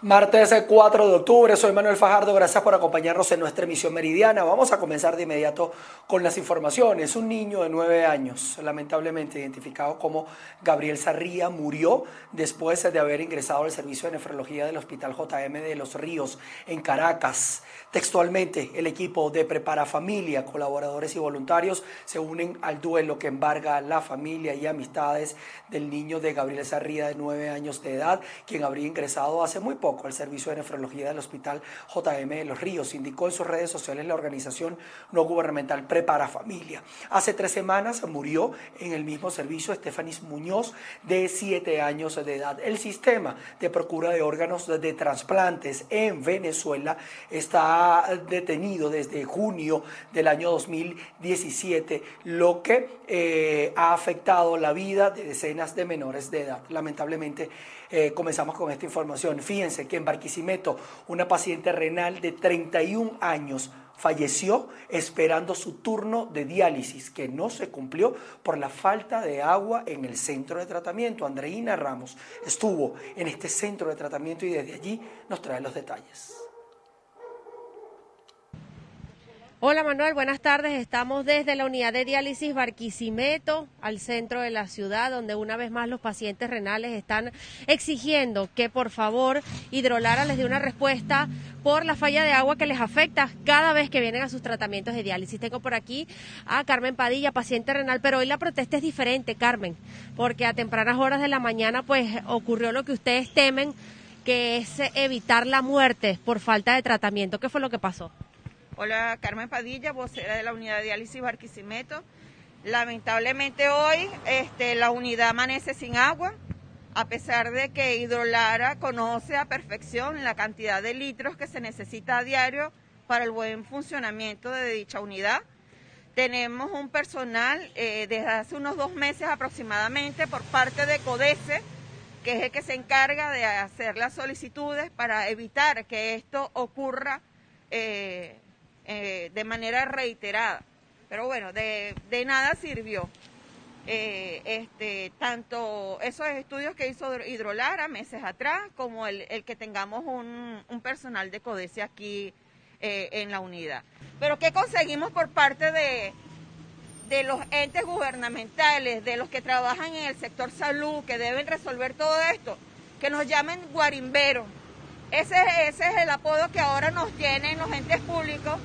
Martes 4 de octubre, soy Manuel Fajardo, gracias por acompañarnos en nuestra emisión meridiana. Vamos a comenzar de inmediato con las informaciones. Un niño de 9 años, lamentablemente identificado como Gabriel Sarría, murió después de haber ingresado al servicio de nefrología del Hospital JM de Los Ríos en Caracas. Textualmente, el equipo de Prepara Familia, colaboradores y voluntarios se unen al duelo que embarga la familia y amistades del niño de Gabriel Sarría de 9 años de edad, quien habría ingresado hace muy poco al servicio de nefrología del Hospital JM de Los Ríos. Indicó en sus redes sociales la organización no gubernamental Prepara Familia. Hace tres semanas murió en el mismo servicio Estefanis Muñoz, de siete años de edad. El sistema de procura de órganos de trasplantes en Venezuela está detenido desde junio del año 2017, lo que eh, ha afectado la vida de decenas de menores de edad. Lamentablemente, eh, comenzamos con esta información. Fíjense que en Barquisimeto una paciente renal de 31 años falleció esperando su turno de diálisis, que no se cumplió por la falta de agua en el centro de tratamiento. Andreina Ramos estuvo en este centro de tratamiento y desde allí nos trae los detalles. Hola Manuel, buenas tardes. Estamos desde la unidad de diálisis Barquisimeto, al centro de la ciudad, donde una vez más los pacientes renales están exigiendo que por favor Hidrolara les dé una respuesta por la falla de agua que les afecta cada vez que vienen a sus tratamientos de diálisis. Tengo por aquí a Carmen Padilla, paciente renal, pero hoy la protesta es diferente, Carmen, porque a tempranas horas de la mañana pues ocurrió lo que ustedes temen, que es evitar la muerte por falta de tratamiento. ¿Qué fue lo que pasó? Hola, Carmen Padilla, vocera de la unidad de diálisis Barquisimeto. Lamentablemente hoy este, la unidad amanece sin agua, a pesar de que Hidrolara conoce a perfección la cantidad de litros que se necesita a diario para el buen funcionamiento de dicha unidad. Tenemos un personal eh, desde hace unos dos meses aproximadamente por parte de CODECE, que es el que se encarga de hacer las solicitudes para evitar que esto ocurra eh, eh, de manera reiterada. Pero bueno, de, nada sirvió. Eh, este, tanto esos estudios que hizo Hidrolara meses atrás, como el, que tengamos un, personal de CODESE aquí eh, en la unidad. Pero ¿qué conseguimos por parte de, de los entes gubernamentales, de los que trabajan en el sector salud, que deben resolver todo esto? Que nos llamen guarimberos. Ese, ese es el apodo que ahora nos tienen los entes públicos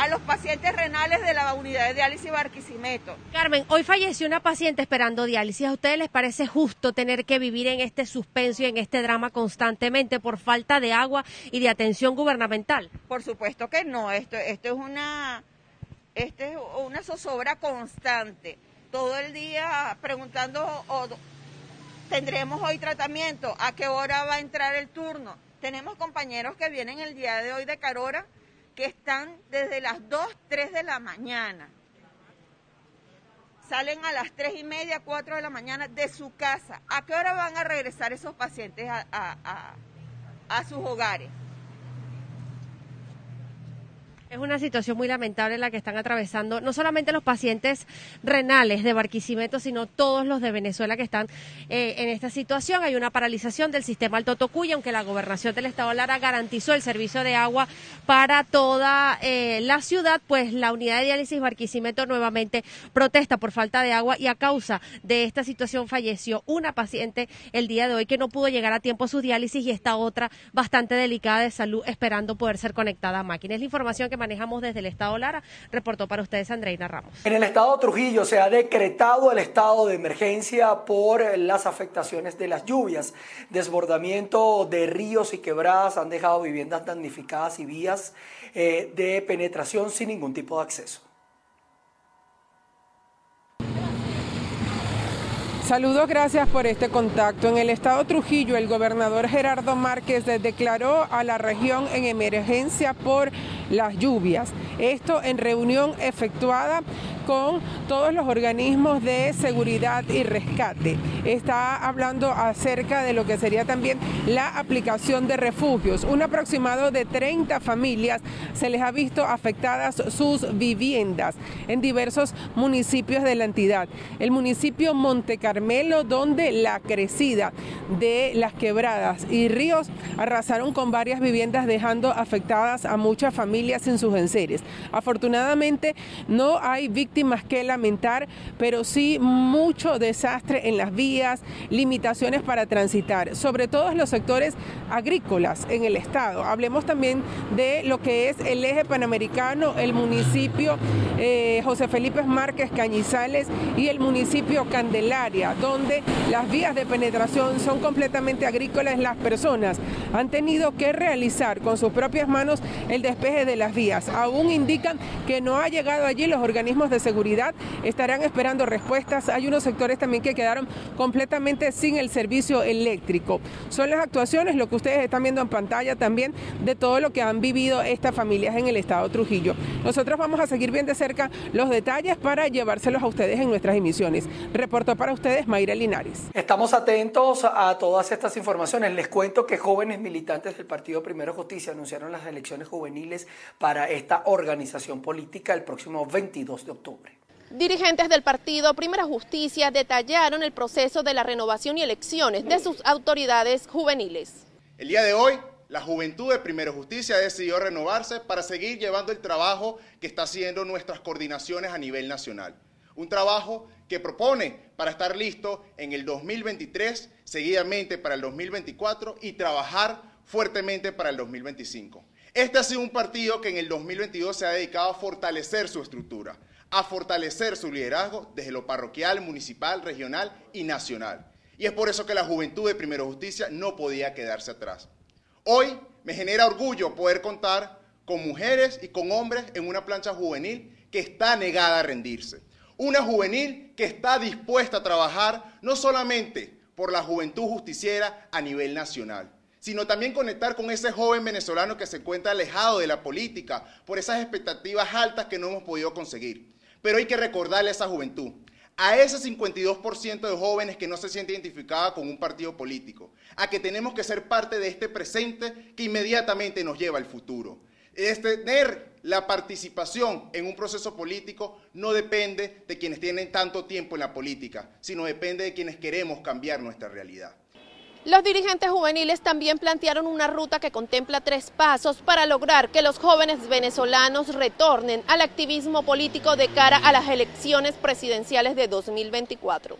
a los pacientes renales de la unidad de diálisis Barquisimeto. Carmen, hoy falleció una paciente esperando diálisis. ¿A ustedes les parece justo tener que vivir en este suspenso y en este drama constantemente por falta de agua y de atención gubernamental? Por supuesto que no. Esto, esto es una, esto es una zozobra constante. Todo el día preguntando, ¿tendremos hoy tratamiento? ¿A qué hora va a entrar el turno? Tenemos compañeros que vienen el día de hoy de Carora que están desde las 2, 3 de la mañana. Salen a las 3 y media, 4 de la mañana de su casa. ¿A qué hora van a regresar esos pacientes a, a sus hogares? Es una situación muy lamentable la que están atravesando no solamente los pacientes renales de Barquisimeto, sino todos los de Venezuela que están eh, en esta situación. Hay una paralización del sistema Alto Tocuya, aunque la gobernación del Estado Lara garantizó el servicio de agua para toda eh, la ciudad, pues la unidad de diálisis Barquisimeto nuevamente protesta por falta de agua y a causa de esta situación falleció una paciente el día de hoy que no pudo llegar a tiempo a su diálisis y esta otra bastante delicada de salud esperando poder ser conectada a máquinas. La información que manejamos desde el Estado Lara. Reportó para ustedes Andreina Ramos. En el Estado Trujillo se ha decretado el estado de emergencia por las afectaciones de las lluvias. Desbordamiento de ríos y quebradas han dejado viviendas damnificadas y vías eh, de penetración sin ningún tipo de acceso. Saludos, gracias por este contacto. En el estado Trujillo, el gobernador Gerardo Márquez declaró a la región en emergencia por las lluvias. Esto en reunión efectuada con todos los organismos de seguridad y rescate. Está hablando acerca de lo que sería también la aplicación de refugios. Un aproximado de 30 familias se les ha visto afectadas sus viviendas en diversos municipios de la entidad. El municipio Monte Carmelo, donde la crecida de las quebradas y ríos arrasaron con varias viviendas dejando afectadas a muchas familias en sus enseres. Afortunadamente no hay víctimas que lamentar, pero sí mucho desastre en las vías, limitaciones para transitar, sobre todo en los sectores agrícolas en el estado. Hablemos también de lo que es el eje panamericano, el municipio eh, José Felipe Márquez Cañizales y el municipio Candelaria, donde las vías de penetración son completamente agrícolas. Las personas han tenido que realizar con sus propias manos el despeje de las vías. Aún indican que no ha llegado allí los organismos de seguridad, estarán esperando respuestas. Hay unos sectores también que quedaron completamente sin el servicio eléctrico. Son las actuaciones, lo que ustedes están viendo en pantalla también, de todo lo que han vivido estas familias en el estado Trujillo. Nosotros vamos a seguir bien de cerca los detalles para llevárselos a ustedes en nuestras emisiones. Reportó para ustedes Mayra Linares. Estamos atentos a todas estas informaciones. Les cuento que jóvenes militantes del Partido Primero Justicia anunciaron las elecciones juveniles para esta organización política el próximo 22 de octubre. Dirigentes del partido Primera Justicia detallaron el proceso de la renovación y elecciones de sus autoridades juveniles. El día de hoy, la juventud de Primera Justicia decidió renovarse para seguir llevando el trabajo que está haciendo nuestras coordinaciones a nivel nacional. Un trabajo que propone para estar listo en el 2023, seguidamente para el 2024 y trabajar fuertemente para el 2025. Este ha sido un partido que en el 2022 se ha dedicado a fortalecer su estructura, a fortalecer su liderazgo desde lo parroquial, municipal, regional y nacional. Y es por eso que la juventud de Primero Justicia no podía quedarse atrás. Hoy me genera orgullo poder contar con mujeres y con hombres en una plancha juvenil que está negada a rendirse. Una juvenil que está dispuesta a trabajar no solamente por la juventud justiciera a nivel nacional, sino también conectar con ese joven venezolano que se encuentra alejado de la política por esas expectativas altas que no hemos podido conseguir. Pero hay que recordarle a esa juventud, a ese 52% de jóvenes que no se siente identificada con un partido político, a que tenemos que ser parte de este presente que inmediatamente nos lleva al futuro. Es tener la participación en un proceso político no depende de quienes tienen tanto tiempo en la política, sino depende de quienes queremos cambiar nuestra realidad. Los dirigentes juveniles también plantearon una ruta que contempla tres pasos para lograr que los jóvenes venezolanos retornen al activismo político de cara a las elecciones presidenciales de 2024.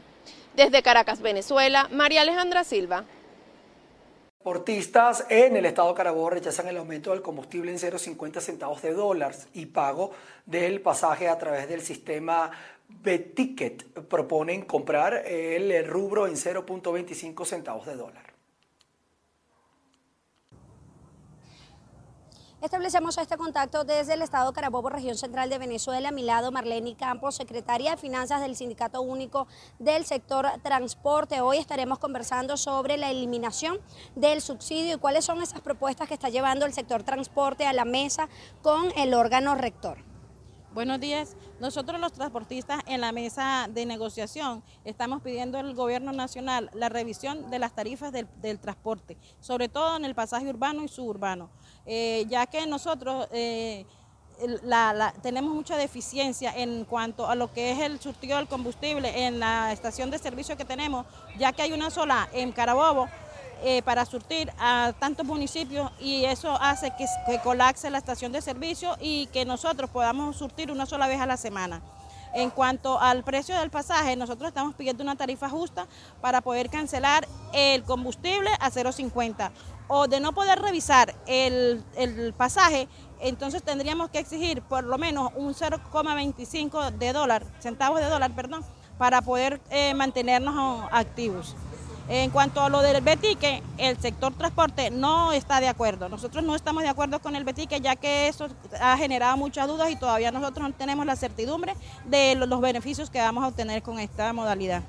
Desde Caracas, Venezuela, María Alejandra Silva. Deportistas en el estado Carabobo rechazan el aumento del combustible en 0,50 centavos de dólares y pago del pasaje a través del sistema Beticket proponen comprar el rubro en 0.25 centavos de dólar. Establecemos este contacto desde el Estado Carabobo, región central de Venezuela. A mi lado, Marlene Campos, secretaria de Finanzas del Sindicato Único del Sector Transporte. Hoy estaremos conversando sobre la eliminación del subsidio y cuáles son esas propuestas que está llevando el sector transporte a la mesa con el órgano rector. Buenos días. Nosotros los transportistas en la mesa de negociación estamos pidiendo al gobierno nacional la revisión de las tarifas del, transporte, sobre todo en el pasaje urbano y suburbano, eh, ya que nosotros eh, tenemos mucha deficiencia en cuanto a lo que es el surtido del combustible en la estación de servicio que tenemos, ya que hay una sola en Carabobo eh, para surtir a tantos municipios y eso hace que, colapse la estación de servicio y que nosotros podamos surtir una sola vez a la semana. En cuanto al precio del pasaje, nosotros estamos pidiendo una tarifa justa para poder cancelar el combustible a 0.50 o de no poder revisar el, pasaje, entonces tendríamos que exigir por lo menos un 0,25 de dólar, centavos de dólar, perdón, para poder eh, mantenernos activos. En cuanto a lo del betique, el sector transporte no está de acuerdo. Nosotros no estamos de acuerdo con el betique ya que eso ha generado muchas dudas y todavía nosotros no tenemos la certidumbre de los beneficios que vamos a obtener con esta modalidad.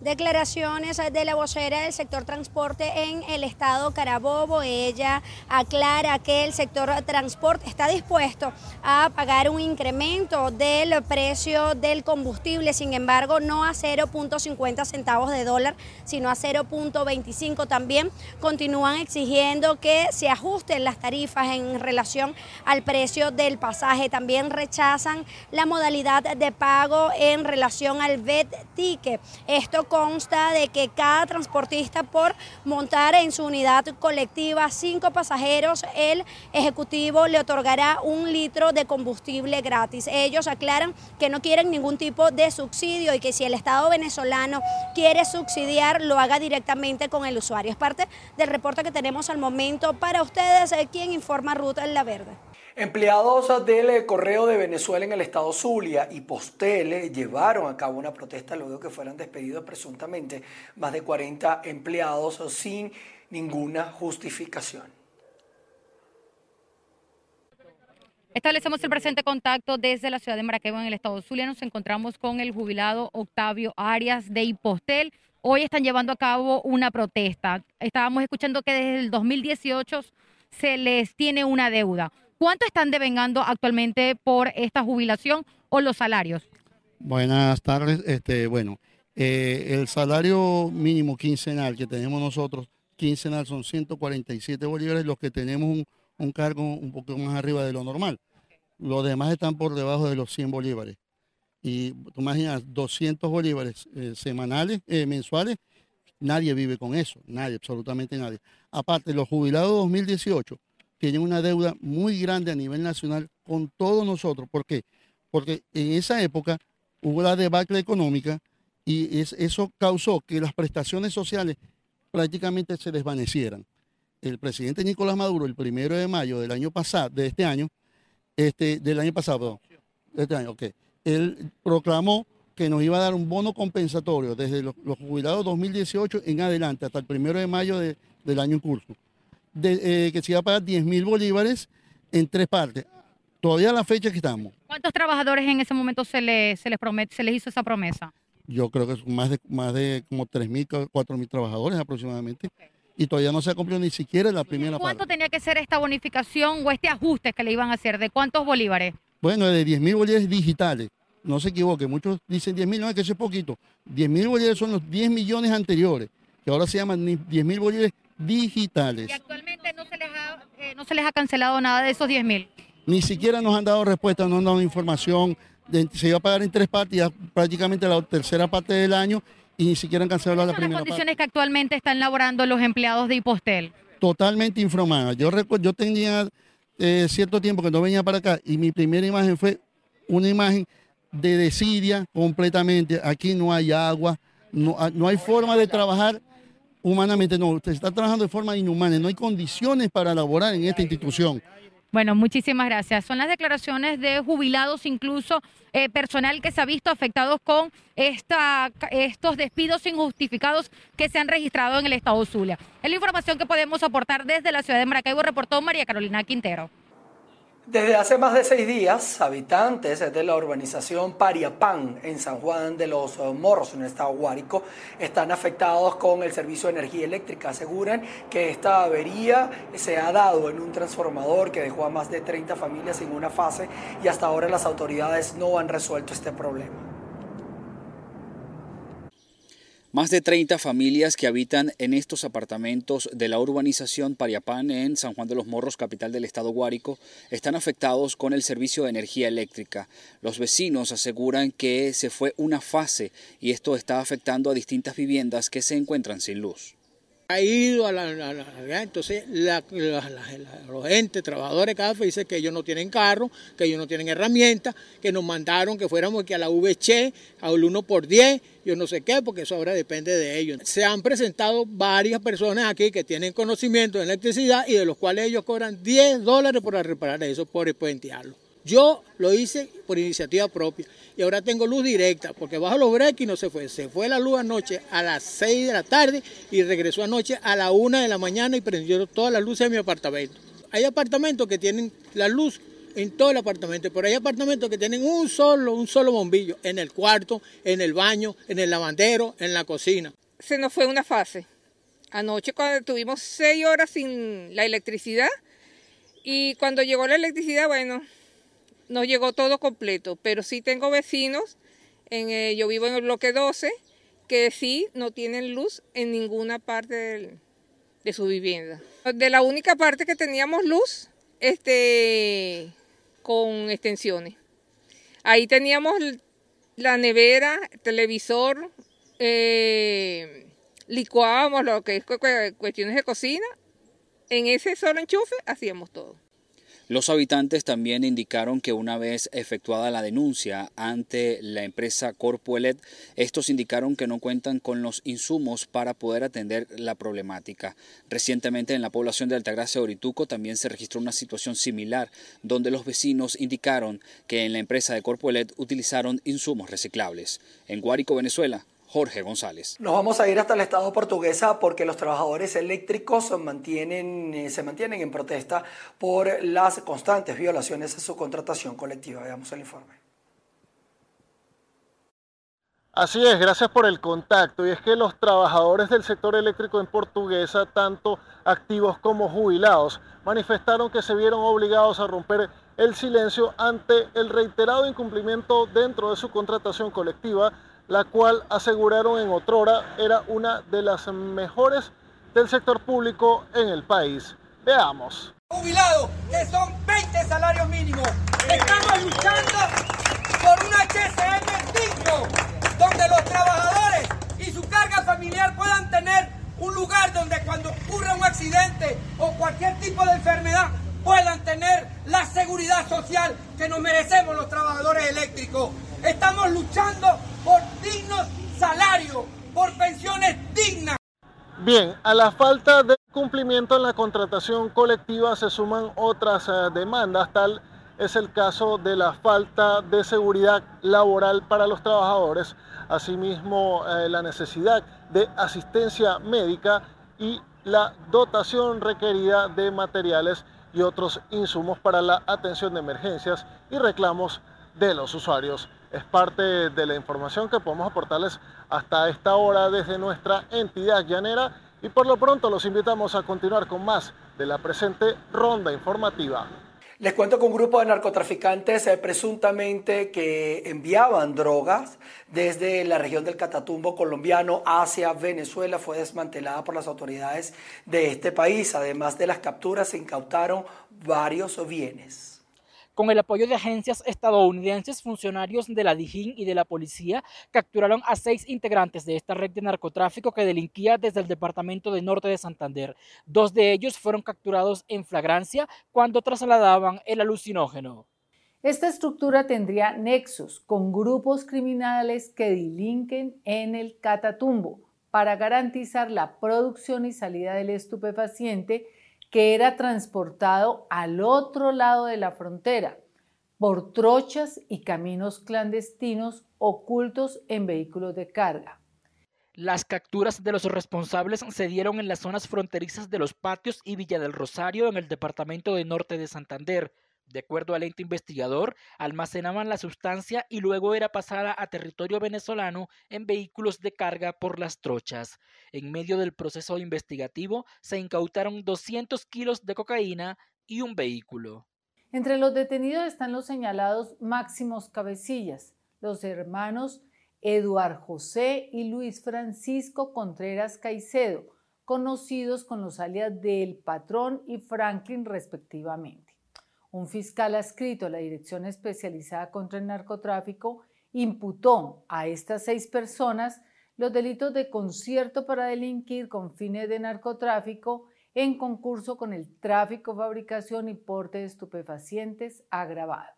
Declaraciones de la vocera del sector transporte en el estado Carabobo. Ella aclara que el sector transporte está dispuesto a pagar un incremento del precio del combustible, sin embargo, no a 0.50 centavos de dólar, sino a 0.25. También continúan exigiendo que se ajusten las tarifas en relación al precio del pasaje. También rechazan la modalidad de pago en relación al VET ticket. Esto consta de que cada transportista por montar en su unidad colectiva cinco pasajeros, el Ejecutivo le otorgará un litro de combustible gratis. Ellos aclaran que no quieren ningún tipo de subsidio y que si el Estado venezolano quiere subsidiar, lo haga directamente con el usuario. Es parte del reporte que tenemos al momento para ustedes, eh, quien informa Ruta en la Verde. Empleados del Correo de Venezuela en el estado Zulia y Postel llevaron a cabo una protesta luego que fueran despedidos presuntamente más de 40 empleados sin ninguna justificación. Establecemos el presente contacto desde la ciudad de Maracaibo en el estado Zulia. Nos encontramos con el jubilado Octavio Arias de Ipostel. Hoy están llevando a cabo una protesta. Estábamos escuchando que desde el 2018 se les tiene una deuda. ¿Cuánto están devengando actualmente por esta jubilación o los salarios? Buenas tardes. Este, bueno, eh, el salario mínimo quincenal que tenemos nosotros, quincenal son 147 bolívares, los que tenemos un, cargo un poco más arriba de lo normal. Los demás están por debajo de los 100 bolívares. Y tú imaginas, 200 bolívares eh, semanales, eh, mensuales, nadie vive con eso, nadie, absolutamente nadie. Aparte, los jubilados 2018 tienen una deuda muy grande a nivel nacional con todos nosotros. ¿Por qué? Porque en esa época hubo la debacle económica y eso causó que las prestaciones sociales prácticamente se desvanecieran. El presidente Nicolás Maduro, el primero de mayo del año pasado, de este año, este, del año pasado, de este año, ok, él proclamó que nos iba a dar un bono compensatorio desde los, jubilados 2018 en adelante hasta el primero de mayo del año en curso de, eh, que se iba a pagar 10 mil bolívares en tres partes. Todavía la fecha que estamos. ¿Cuántos trabajadores en ese momento se les, se les, promete, se les hizo esa promesa? Yo creo que son más de, más de como 3 mil, 4 mil trabajadores aproximadamente. Y todavía no se ha cumplido ni siquiera la primera parte. ¿Cuánto tenía que ser esta bonificación o este ajuste que le iban a hacer? ¿De cuántos bolívares? Bueno, de 10 mil bolívares digitales. No se equivoque, muchos dicen 10 mil, no, es que eso es poquito. 10 mil bolívares son los 10 millones anteriores, que ahora se llaman 10 mil bolívares digitales. ¿Y actualmente no se les ha, eh, no se les ha cancelado nada de esos 10 mil? Ni siquiera nos han dado respuesta, no han dado información. se iba a pagar en tres partes, ya prácticamente la tercera parte del año, y ni siquiera han cancelado la primera las condiciones que actualmente están laborando los empleados de Hipostel? Totalmente informadas. Yo, yo tenía eh, cierto tiempo que no venía para acá y mi primera imagen fue una imagen de desidia completamente. Aquí no hay agua, no, no hay forma de trabajar humanamente, no, usted está trabajando de forma inhumana, no hay condiciones para laborar en esta institución. Bueno, muchísimas gracias. Son las declaraciones de jubilados, incluso eh, personal que se ha visto afectados con esta, estos despidos injustificados que se han registrado en el estado Zulia. Es la información que podemos aportar desde la ciudad de Maracaibo, reportó María Carolina Quintero. Desde hace más de seis días, habitantes de la urbanización Pariapán en San Juan de los Morros, en el estado Guárico, están afectados con el servicio de energía eléctrica. Aseguran que esta avería se ha dado en un transformador que dejó a más de 30 familias en una fase y hasta ahora las autoridades no han resuelto este problema. Más de 30 familias que habitan en estos apartamentos de la urbanización Pariapán en San Juan de los Morros, capital del estado Guárico, están afectados con el servicio de energía eléctrica. Los vecinos aseguran que se fue una fase y esto está afectando a distintas viviendas que se encuentran sin luz ha ido a la, entonces los gente, trabajadores de CAFE dicen que ellos no tienen carro, que ellos no tienen herramientas, que nos mandaron que fuéramos aquí a la VC, al 1 por 10, yo no sé qué, porque eso ahora depende de ellos. Se han presentado varias personas aquí que tienen conocimiento de electricidad y de los cuales ellos cobran 10 dólares por reparar eso, por puentearlo. Yo lo hice por iniciativa propia y ahora tengo luz directa porque bajo los breaks y no se fue. Se fue la luz anoche a las 6 de la tarde y regresó anoche a la 1 de la mañana y prendió todas las luces de mi apartamento. Hay apartamentos que tienen la luz en todo el apartamento, pero hay apartamentos que tienen un solo, un solo bombillo, en el cuarto, en el baño, en el lavandero, en la cocina. Se nos fue una fase. Anoche cuando tuvimos seis horas sin la electricidad y cuando llegó la electricidad, bueno, nos llegó todo completo, pero sí tengo vecinos, en, eh, yo vivo en el bloque 12, que sí no tienen luz en ninguna parte de su vivienda. De la única parte que teníamos luz, este, con extensiones. Ahí teníamos la nevera, televisor, eh, licuábamos lo que es cuestiones de cocina. En ese solo enchufe hacíamos todo. Los habitantes también indicaron que una vez efectuada la denuncia ante la empresa Corpuelet, estos indicaron que no cuentan con los insumos para poder atender la problemática. Recientemente en la población de Altagracia Orituco también se registró una situación similar, donde los vecinos indicaron que en la empresa de Corpuelet utilizaron insumos reciclables. En Guárico, Venezuela, Jorge González. Nos vamos a ir hasta el Estado portuguesa porque los trabajadores eléctricos se mantienen, eh, se mantienen en protesta por las constantes violaciones a su contratación colectiva. Veamos el informe. Así es, gracias por el contacto. Y es que los trabajadores del sector eléctrico en Portuguesa, tanto activos como jubilados, manifestaron que se vieron obligados a romper el silencio ante el reiterado incumplimiento dentro de su contratación colectiva la cual aseguraron en otrora era una de las mejores del sector público en el país. Veamos. Jubilados, que son 20 salarios mínimos. Estamos luchando por un HCM digno, donde los trabajadores y su carga familiar puedan tener un lugar donde cuando ocurra un accidente o cualquier tipo de enfermedad puedan tener la seguridad social que nos merecemos los trabajadores eléctricos. Estamos luchando por dignos salarios, por pensiones dignas. Bien, a la falta de cumplimiento en la contratación colectiva se suman otras eh, demandas, tal es el caso de la falta de seguridad laboral para los trabajadores, asimismo eh, la necesidad de asistencia médica y la dotación requerida de materiales y otros insumos para la atención de emergencias y reclamos de los usuarios es parte de la información que podemos aportarles hasta esta hora desde nuestra entidad llanera y por lo pronto los invitamos a continuar con más de la presente ronda informativa. Les cuento que un grupo de narcotraficantes eh, presuntamente que enviaban drogas desde la región del Catatumbo colombiano hacia Venezuela fue desmantelada por las autoridades de este país. Además de las capturas, se incautaron varios bienes. Con el apoyo de agencias estadounidenses, funcionarios de la DIJÍN y de la policía capturaron a seis integrantes de esta red de narcotráfico que delinquía desde el departamento de Norte de Santander. Dos de ellos fueron capturados en flagrancia cuando trasladaban el alucinógeno. Esta estructura tendría nexos con grupos criminales que delinquen en el Catatumbo para garantizar la producción y salida del estupefaciente que era transportado al otro lado de la frontera por trochas y caminos clandestinos ocultos en vehículos de carga. Las capturas de los responsables se dieron en las zonas fronterizas de Los Patios y Villa del Rosario en el departamento de Norte de Santander. De acuerdo al ente investigador, almacenaban la sustancia y luego era pasada a territorio venezolano en vehículos de carga por las trochas. En medio del proceso investigativo se incautaron 200 kilos de cocaína y un vehículo. Entre los detenidos están los señalados máximos cabecillas, los hermanos Eduard José y Luis Francisco Contreras Caicedo, conocidos con los alias del Patrón y Franklin respectivamente. Un fiscal adscrito a la Dirección Especializada contra el Narcotráfico imputó a estas seis personas los delitos de concierto para delinquir con fines de narcotráfico en concurso con el tráfico, fabricación y porte de estupefacientes agravado.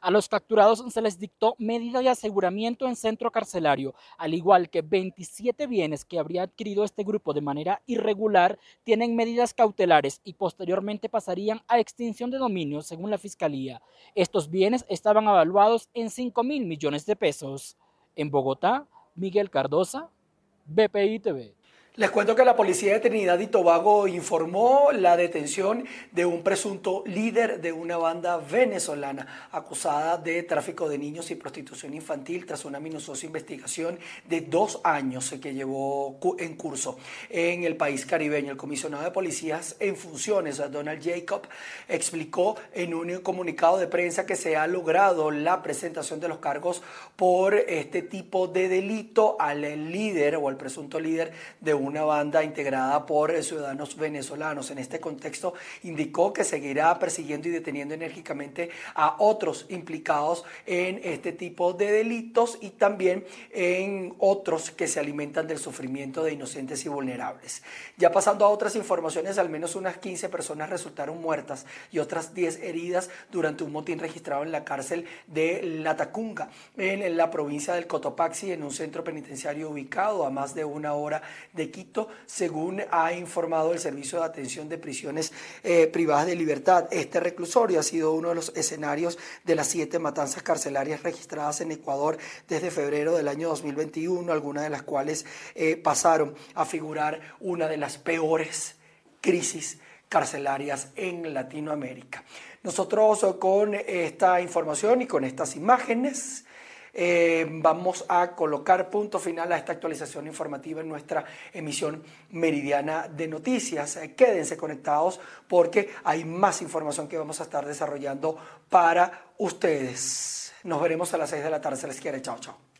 A los capturados se les dictó medida de aseguramiento en centro carcelario, al igual que 27 bienes que habría adquirido este grupo de manera irregular tienen medidas cautelares y posteriormente pasarían a extinción de dominio según la Fiscalía. Estos bienes estaban evaluados en 5 mil millones de pesos. En Bogotá, Miguel Cardosa, BPI TV. Les cuento que la policía de Trinidad y Tobago informó la detención de un presunto líder de una banda venezolana acusada de tráfico de niños y prostitución infantil tras una minuciosa investigación de dos años que llevó en curso en el país caribeño. El comisionado de policías en funciones, Donald Jacob, explicó en un comunicado de prensa que se ha logrado la presentación de los cargos por este tipo de delito al líder o al presunto líder de un una banda integrada por eh, ciudadanos venezolanos. En este contexto indicó que seguirá persiguiendo y deteniendo enérgicamente a otros implicados en este tipo de delitos y también en otros que se alimentan del sufrimiento de inocentes y vulnerables. Ya pasando a otras informaciones, al menos unas 15 personas resultaron muertas y otras 10 heridas durante un motín registrado en la cárcel de Latacunga, en la provincia del Cotopaxi, en un centro penitenciario ubicado a más de una hora de Según ha informado el Servicio de Atención de Prisiones eh, Privadas de Libertad. Este reclusorio ha sido uno de los escenarios de las siete matanzas carcelarias registradas en Ecuador desde febrero del año 2021, algunas de las cuales eh, pasaron a figurar una de las peores crisis carcelarias en Latinoamérica. Nosotros con esta información y con estas imágenes eh, vamos a colocar punto final a esta actualización informativa en nuestra emisión meridiana de noticias. Eh, quédense conectados porque hay más información que vamos a estar desarrollando para ustedes. Nos veremos a las 6 de la tarde. Se les quiere. Chao, chao.